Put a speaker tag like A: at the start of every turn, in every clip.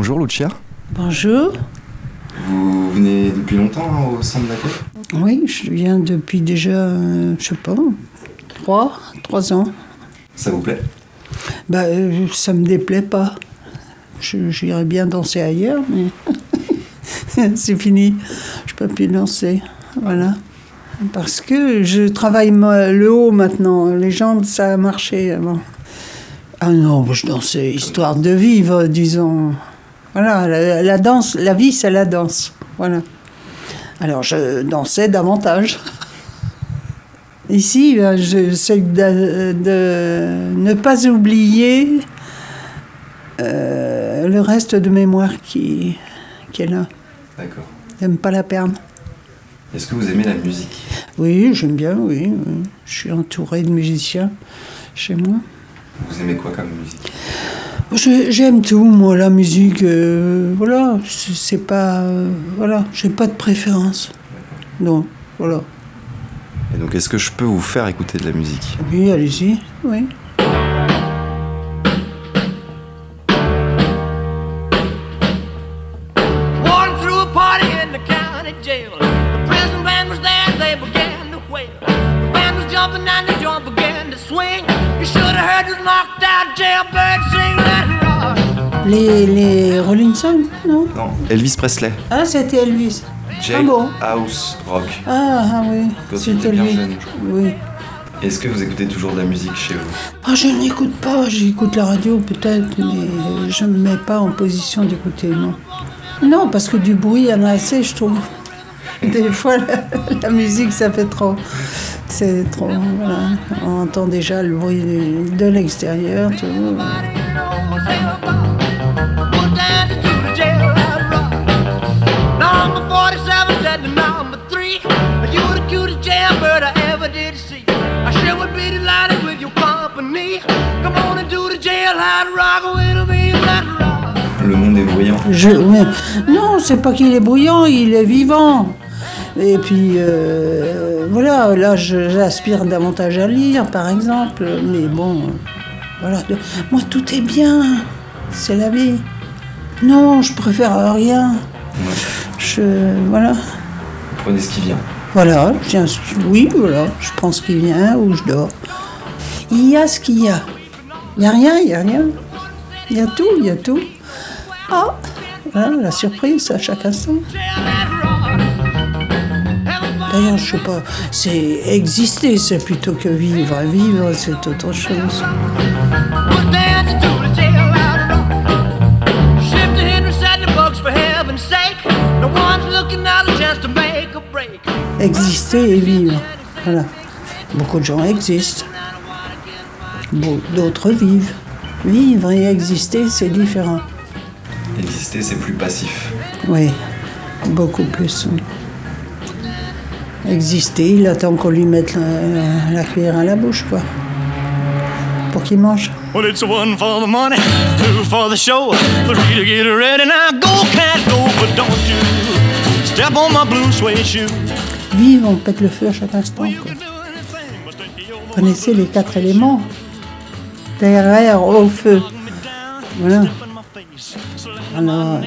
A: Bonjour Lucia.
B: Bonjour.
A: Vous venez depuis longtemps hein, au centre d'accueil
B: Oui, je viens depuis déjà, euh, je sais pas, trois, trois ans.
A: Ça vous plaît?
B: Bah, euh, ça me déplaît pas. Je- J'irais bien danser ailleurs, mais c'est fini. Je peux plus danser. Voilà. Parce que je travaille le haut maintenant. Les jambes, ça a marché avant. Ah non, je dansais histoire de vivre, disons. Voilà, la, la danse, la vie, c'est la danse. Voilà. Alors, je dansais davantage. Ici, euh, j'essaie de, de ne pas oublier euh, le reste de mémoire qui, qui est là.
A: D'accord.
B: J'aime pas la perdre.
A: Est-ce que vous aimez la musique?
B: Oui, j'aime bien, oui, oui. Je suis entourée de musiciens chez moi.
A: Vous aimez quoi comme musique?
B: J'aime tout, moi, la musique. euh, voilà, c'est pas. euh, voilà, j'ai pas de préférence. Non, voilà.
A: Et donc est-ce que je peux vous faire écouter de la musique?
B: Oui, allez-y, oui.
C: Walking through a party in the county jail. The prison band was there, they began to wail. The band was jumping and the joint began to swing. You should have heard this knocked out jailbird sing that rock.
B: Les, les Rolling Stones, non
A: Non, Elvis Presley.
B: Ah, c'était Elvis.
A: Jail
B: Ah bon
A: House Rock.
B: Ah, ah oui, c'était lui.
A: jeune.
B: Oui.
A: Est-ce que vous écoutez toujours de la musique chez vous?
B: Ah, je n'écoute pas, j'écoute la radio peut-être, mais je ne me mets pas en position d'écouter, non. Non, parce que du bruit, il y en a assez, je trouve. Des fois, la, musique, ça fait trop. C'est trop. Voilà. On entend déjà le bruit de, l'extérieur. Je, mais- non, c'est pas qu'il est bruyant, il est vivant. Et puis, euh, voilà, là, je- j'aspire davantage à lire, par exemple. Mais bon, voilà. Moi, tout est bien. C'est la vie. Non, je préfère rien.
A: Ouais.
B: Je, voilà.
A: Vous prenez ce qui vient.
B: Voilà, tiens, oui, voilà, je prends ce qui vient ou je dors. Il y a ce qu'il y a. Il n'y a rien, il n'y a rien. Il y a tout, il y a tout. Ah, voilà, la surprise à chaque instant. D'ailleurs, je sais pas, c'est exister, c'est plutôt que vivre. Vivre, c'est autre chose. Exister et vivre. Voilà. Beaucoup de gens existent. D'autres vivent. Vivre et exister, c'est différent.
A: Exister, c'est plus passif.
B: Oui, beaucoup plus. oui. Exister, il attend qu'on lui mette la, la cuillère à la bouche, quoi. Pour qu'il mange.
D: Well, it's one for the money, two for the show, three to get ready. Now go, cat, go, but don't you step on my blue suede shoe.
B: Vive, on pète le feu à chaque instant. Quoi. Vous connaissez les quatre éléments Terre, air, eau, feu. Voilà.
D: On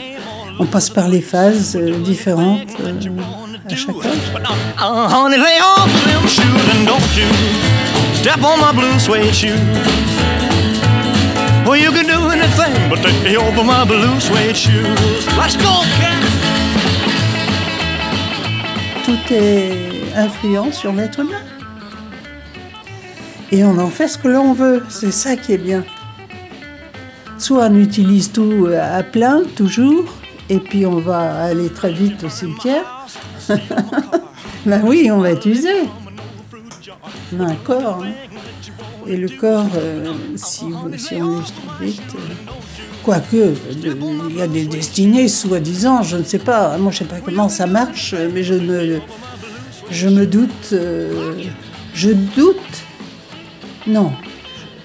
B: on passe par les phases euh, différentes euh, à chaque
D: shoe. Well, you can do anything but take me over my blue suede shoes. Let's go, cat.
B: Tout est influent sur l'être humain. Et on en fait ce que l'on veut. C'est ça qui est bien. Soit on utilise tout euh, à plein, toujours, et puis on va aller très vite au cimetière. ben oui, on va être usé. On a un corps. hein. Et le corps, euh, si, on l'use trop vite. euh, Quoique, il y a des destinées, soi-disant, je ne sais pas. Moi, je ne sais pas comment ça marche, mais je me, me doute. je doute. Non,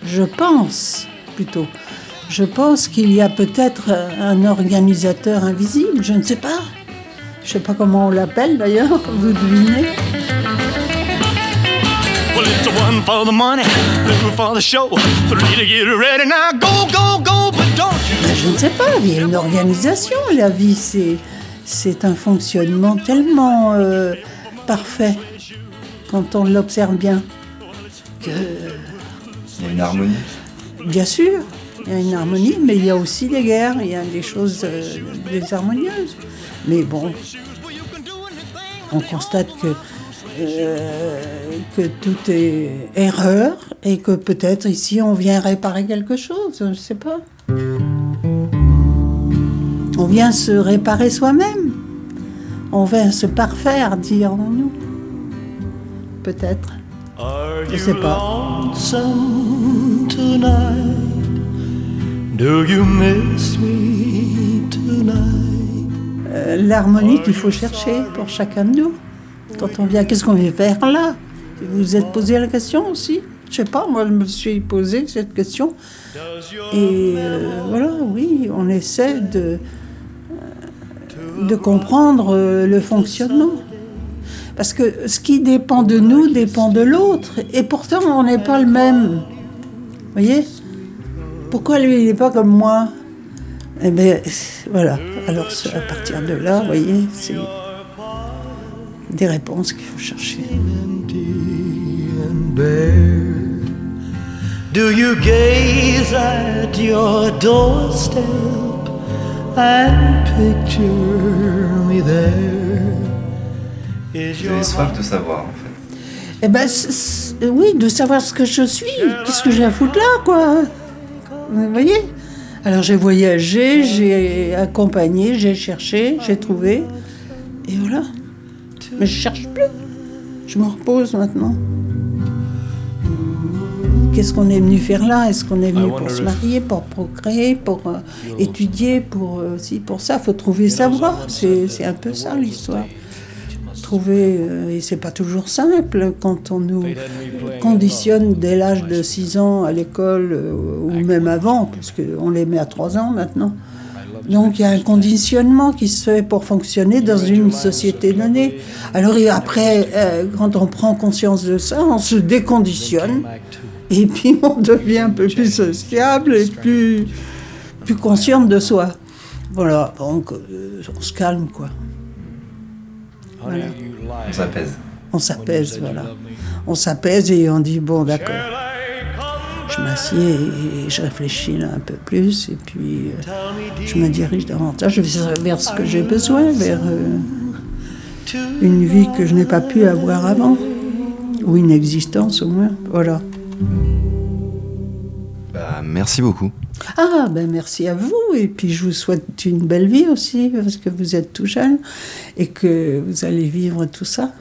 B: je pense plutôt. Je pense qu'il y a peut-être un organisateur invisible, je ne sais pas. Je ne sais pas comment on l'appelle d'ailleurs, vous devinez.
D: Well, it's one for the money, two for the show, three to get ready. Now go, go, go, but don't you
B: je ne sais pas, il y a une organisation. La vie, c'est, c'est un fonctionnement tellement euh, parfait quand on l'observe bien. Que,
A: Il y a une harmonie.
B: bien sûr, il y a une harmonie, mais il y a aussi des guerres, il y a des choses euh, désharmonieuses. Mais bon, on constate que, euh, que tout est erreur et que peut-être ici on vient réparer quelque chose, je ne sais pas. On vient se réparer soi-même. On vient se parfaire, dirons-nous. Peut-être. Je sais pas. Euh, L'harmonie qu'il faut chercher pour chacun de nous. Quand on vient, qu'est-ce qu'on vient faire là? Vous vous êtes posé la question aussi? Je sais pas, moi je me suis posé cette question. Et euh, voilà, oui, on essaie de, euh, de comprendre le fonctionnement. Parce que ce qui dépend de nous dépend de l'autre. Et pourtant, on n'est pas le même. Vous voyez? Pourquoi lui, il n'est pas comme moi? Eh bien, voilà. Alors, à partir de là, vous voyez, c'est des réponses qu'il faut chercher.
D: Do you gaze at your doorstep and picture me there? Is
A: Vous
D: your
A: avez soif de savoir, en fait.
B: Eh ben, oui, de savoir ce que je suis. Qu'est-ce que j'ai à foutre là, quoi? Vous voyez? Alors, j'ai voyagé, j'ai accompagné, j'ai cherché, j'ai trouvé. Et voilà. Mais je cherche plus. Je me repose maintenant. Qu'est-ce qu'on est venu faire là? Est-ce qu'on est venu pour se marier, pour procréer, pour euh, étudier, pour euh, ci, pour ça? Faut trouver sa voie. C'est un peu ça l'histoire. Trouver, euh, et c'est pas toujours simple quand on nous conditionne dès l'âge de 6 ans à l'école euh, ou même avant, parce qu'on les met à 3 ans maintenant. Donc il y a un conditionnement qui se fait pour fonctionner dans une société donnée. Alors après, euh, quand on prend conscience de ça, on se déconditionne et puis on devient un peu plus sociable et plus, plus consciente de soi. Voilà, donc on se calme quoi. Voilà.
A: On s'apaise.
B: On s'apaise, voilà. On s'apaise et on dit bon d'accord. Je m'assieds et je réfléchis là un peu plus et puis euh, je me dirige davantage vers, vers ce que j'ai besoin, vers euh, une vie que je n'ai pas pu avoir avant ou une existence au moins. Voilà.
A: Merci beaucoup.
B: Ah ben merci à vous et puis je vous souhaite une belle vie aussi parce que vous êtes tout jeune et que vous allez vivre tout ça.